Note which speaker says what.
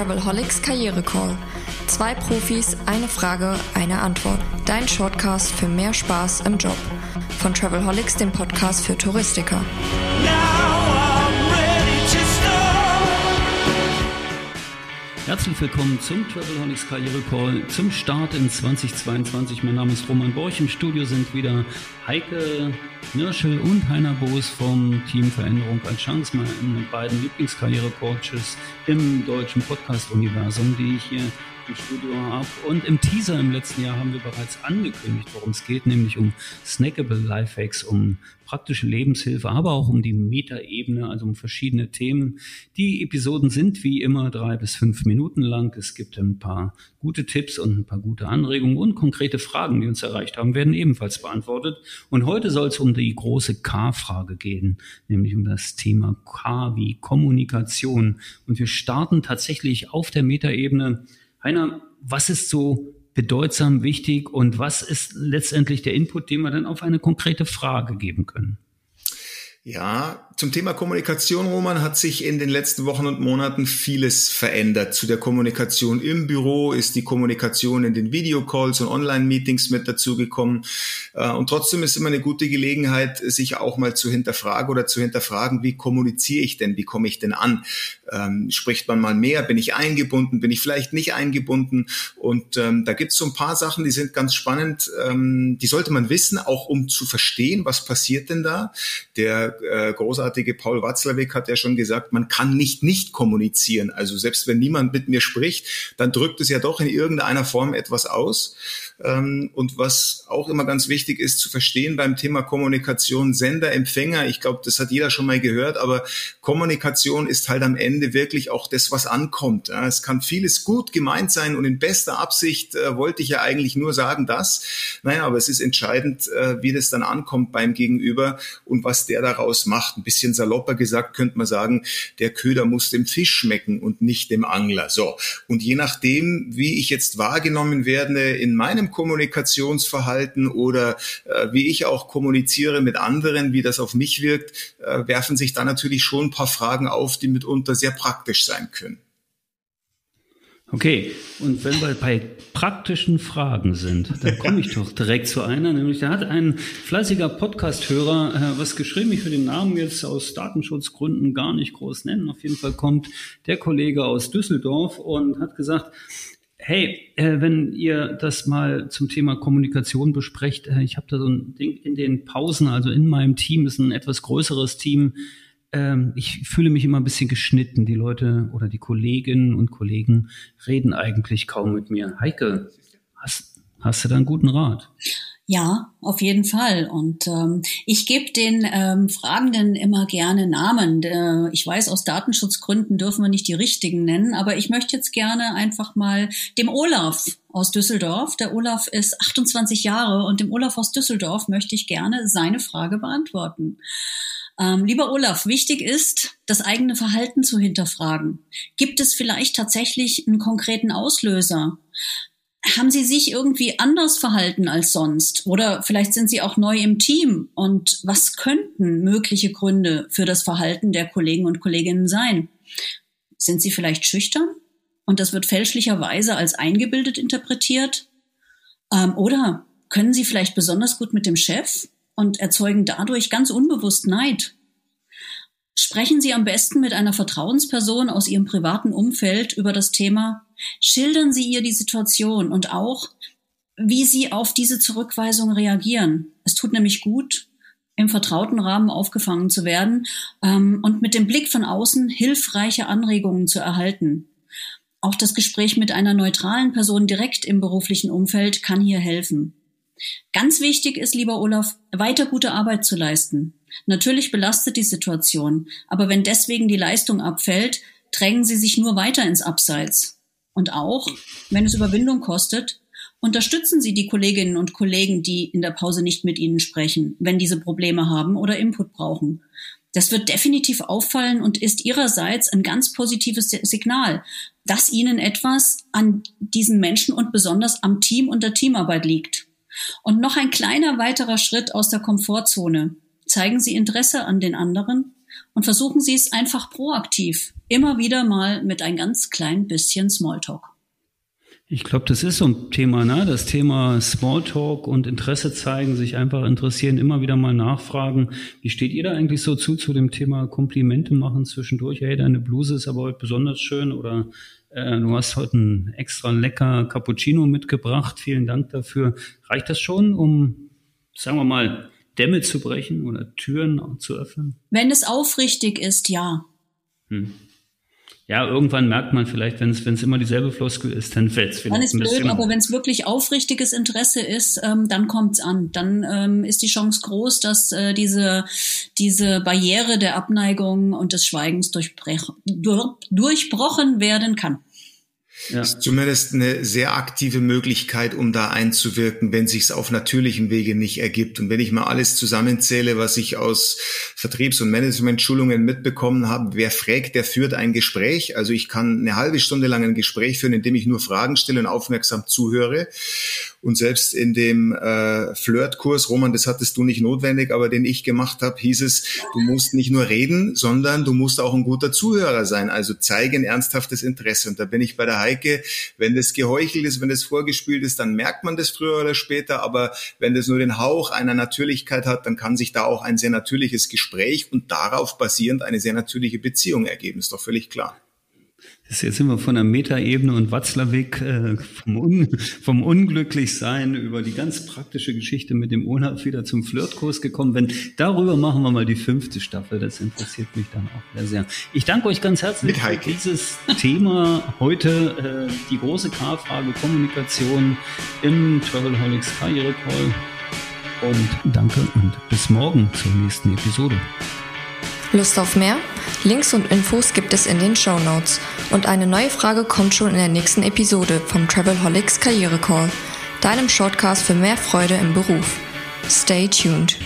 Speaker 1: Travelholics Karriere Call. Zwei Profis, eine Frage, eine Antwort. Dein Shortcast für mehr Spaß im Job. Von Travelholics, dem Podcast für Touristiker.
Speaker 2: Herzlich willkommen zum Travelholics Karriere Call zum Start in 2022. Mein Name ist Roman Borch. Im Studio sind wieder Heike Nirschel und Heiner Boos vom Team Veränderung als Chance, meine beiden Lieblingskarriere-Coaches im deutschen Podcast-Universum, die ich hier im Studio habe. Und im Teaser im letzten Jahr haben wir bereits angekündigt, worum es geht, nämlich um Snackable Lifehacks, um praktische Lebenshilfe, aber auch um die Metaebene, also um verschiedene Themen. Die Episoden sind wie immer drei bis fünf Minuten lang. Es gibt ein paar gute Tipps und ein paar gute Anregungen und konkrete Fragen, die uns erreicht haben, werden ebenfalls beantwortet. Und heute soll es um die große K-Frage gehen, nämlich um das Thema K wie Kommunikation. Und wir starten tatsächlich auf der Metaebene Heiner, was ist so bedeutsam, wichtig und was ist letztendlich der Input, den wir dann auf eine konkrete Frage geben können?
Speaker 3: Ja, zum Thema Kommunikation, Roman, hat sich in den letzten Wochen und Monaten vieles verändert. Zu der Kommunikation im Büro ist die Kommunikation in den Videocalls und Online-Meetings mit dazugekommen. Äh, und trotzdem ist immer eine gute Gelegenheit, sich auch mal zu hinterfragen oder zu hinterfragen, wie kommuniziere ich denn, wie komme ich denn an? Ähm, spricht man mal mehr? Bin ich eingebunden? Bin ich vielleicht nicht eingebunden? Und ähm, da gibt es so ein paar Sachen, die sind ganz spannend. Ähm, die sollte man wissen, auch um zu verstehen, was passiert denn da. Der äh, großartige Paul Watzlawick hat ja schon gesagt, man kann nicht nicht kommunizieren. Also selbst wenn niemand mit mir spricht, dann drückt es ja doch in irgendeiner Form etwas aus. Ähm, und was auch immer ganz wichtig ist zu verstehen beim Thema Kommunikation, Sender, Empfänger, ich glaube, das hat jeder schon mal gehört, aber Kommunikation ist halt am Ende wirklich auch das, was ankommt. Es kann vieles gut gemeint sein und in bester Absicht äh, wollte ich ja eigentlich nur sagen, das. Naja, aber es ist entscheidend, äh, wie das dann ankommt beim Gegenüber und was der daraus macht. Ein bisschen salopper gesagt könnte man sagen, der Köder muss dem Fisch schmecken und nicht dem Angler. So. Und je nachdem, wie ich jetzt wahrgenommen werde in meinem Kommunikationsverhalten oder äh, wie ich auch kommuniziere mit anderen, wie das auf mich wirkt, äh, werfen sich da natürlich schon ein paar Fragen auf, die mitunter sehr praktisch sein können.
Speaker 2: Okay, und wenn wir bei praktischen Fragen sind, dann komme ich doch direkt zu einer, nämlich da hat ein fleißiger Podcast-Hörer äh, was geschrieben, ich will den Namen jetzt aus Datenschutzgründen gar nicht groß nennen. Auf jeden Fall kommt der Kollege aus Düsseldorf und hat gesagt, Hey, äh, wenn ihr das mal zum Thema Kommunikation besprecht, äh, ich habe da so ein Ding in den Pausen, also in meinem Team ist ein etwas größeres Team. Ähm, ich fühle mich immer ein bisschen geschnitten. Die Leute oder die Kolleginnen und Kollegen reden eigentlich kaum mit mir. Heike, hast, hast du da einen guten Rat?
Speaker 4: Ja, auf jeden Fall. Und ähm, ich gebe den ähm, Fragenden immer gerne Namen. Äh, ich weiß, aus Datenschutzgründen dürfen wir nicht die richtigen nennen, aber ich möchte jetzt gerne einfach mal dem Olaf aus Düsseldorf. Der Olaf ist 28 Jahre und dem Olaf aus Düsseldorf möchte ich gerne seine Frage beantworten. Ähm, lieber Olaf, wichtig ist, das eigene Verhalten zu hinterfragen. Gibt es vielleicht tatsächlich einen konkreten Auslöser? haben Sie sich irgendwie anders verhalten als sonst? Oder vielleicht sind Sie auch neu im Team. Und was könnten mögliche Gründe für das Verhalten der Kollegen und Kolleginnen sein? Sind Sie vielleicht schüchtern? Und das wird fälschlicherweise als eingebildet interpretiert? Ähm, oder können Sie vielleicht besonders gut mit dem Chef und erzeugen dadurch ganz unbewusst Neid? Sprechen Sie am besten mit einer Vertrauensperson aus Ihrem privaten Umfeld über das Thema. Schildern Sie ihr die Situation und auch, wie Sie auf diese Zurückweisung reagieren. Es tut nämlich gut, im vertrauten Rahmen aufgefangen zu werden ähm, und mit dem Blick von außen hilfreiche Anregungen zu erhalten. Auch das Gespräch mit einer neutralen Person direkt im beruflichen Umfeld kann hier helfen. Ganz wichtig ist, lieber Olaf, weiter gute Arbeit zu leisten. Natürlich belastet die Situation, aber wenn deswegen die Leistung abfällt, drängen sie sich nur weiter ins Abseits. Und auch, wenn es Überwindung kostet, unterstützen Sie die Kolleginnen und Kollegen, die in der Pause nicht mit Ihnen sprechen, wenn diese Probleme haben oder Input brauchen. Das wird definitiv auffallen und ist Ihrerseits ein ganz positives Signal, dass Ihnen etwas an diesen Menschen und besonders am Team und der Teamarbeit liegt. Und noch ein kleiner weiterer Schritt aus der Komfortzone. Zeigen Sie Interesse an den anderen und versuchen Sie es einfach proaktiv. Immer wieder mal mit ein ganz klein bisschen Smalltalk.
Speaker 2: Ich glaube, das ist so ein Thema, ne? Das Thema Smalltalk und Interesse zeigen, sich einfach interessieren, immer wieder mal nachfragen. Wie steht ihr da eigentlich so zu, zu dem Thema Komplimente machen zwischendurch? Hey, deine Bluse ist aber heute besonders schön oder du hast heute ein extra lecker Cappuccino mitgebracht. Vielen Dank dafür. Reicht das schon, um, sagen wir mal, Dämme zu brechen oder Türen zu öffnen?
Speaker 4: Wenn es aufrichtig ist, ja. Hm
Speaker 2: ja, irgendwann merkt man vielleicht, wenn es wenn es immer dieselbe Floskel ist, dann fällt es
Speaker 4: vielleicht Dann ist blöd, aber wenn es wirklich aufrichtiges Interesse ist, ähm, dann kommt's an. Dann ähm, ist die Chance groß, dass äh, diese diese Barriere der Abneigung und des Schweigens durchbrochen werden kann.
Speaker 3: Ja. Ist zumindest eine sehr aktive Möglichkeit, um da einzuwirken, wenn sich es auf natürlichem Wege nicht ergibt. Und wenn ich mal alles zusammenzähle, was ich aus Vertriebs- und Management-Schulungen mitbekommen habe, wer fragt, der führt ein Gespräch. Also ich kann eine halbe Stunde lang ein Gespräch führen, indem ich nur Fragen stelle und aufmerksam zuhöre. Und selbst in dem äh, Flirtkurs, Roman, das hattest du nicht notwendig, aber den ich gemacht habe, hieß es, du musst nicht nur reden, sondern du musst auch ein guter Zuhörer sein. Also zeige ein ernsthaftes Interesse. Und da bin ich bei der Heike, wenn das geheuchelt ist, wenn das vorgespielt ist, dann merkt man das früher oder später. Aber wenn das nur den Hauch einer Natürlichkeit hat, dann kann sich da auch ein sehr natürliches Gespräch und darauf basierend eine sehr natürliche Beziehung ergeben. Ist doch völlig klar.
Speaker 2: Das jetzt sind wir von der Metaebene und Watzlawick äh, vom, Un vom Unglücklichsein über die ganz praktische Geschichte mit dem Onaf wieder zum Flirtkurs gekommen. Wenn darüber machen wir mal die fünfte Staffel, das interessiert mich dann auch sehr. Ich danke euch ganz herzlich für dieses Thema heute, äh, die große K-Frage Kommunikation im Travelholics Karriere Call. Und danke und bis morgen zur nächsten Episode.
Speaker 1: Lust auf mehr? Links und Infos gibt es in den Show Notes. Und eine neue Frage kommt schon in der nächsten Episode vom Travelholics Karriere Call, deinem Shortcast für mehr Freude im Beruf. Stay tuned.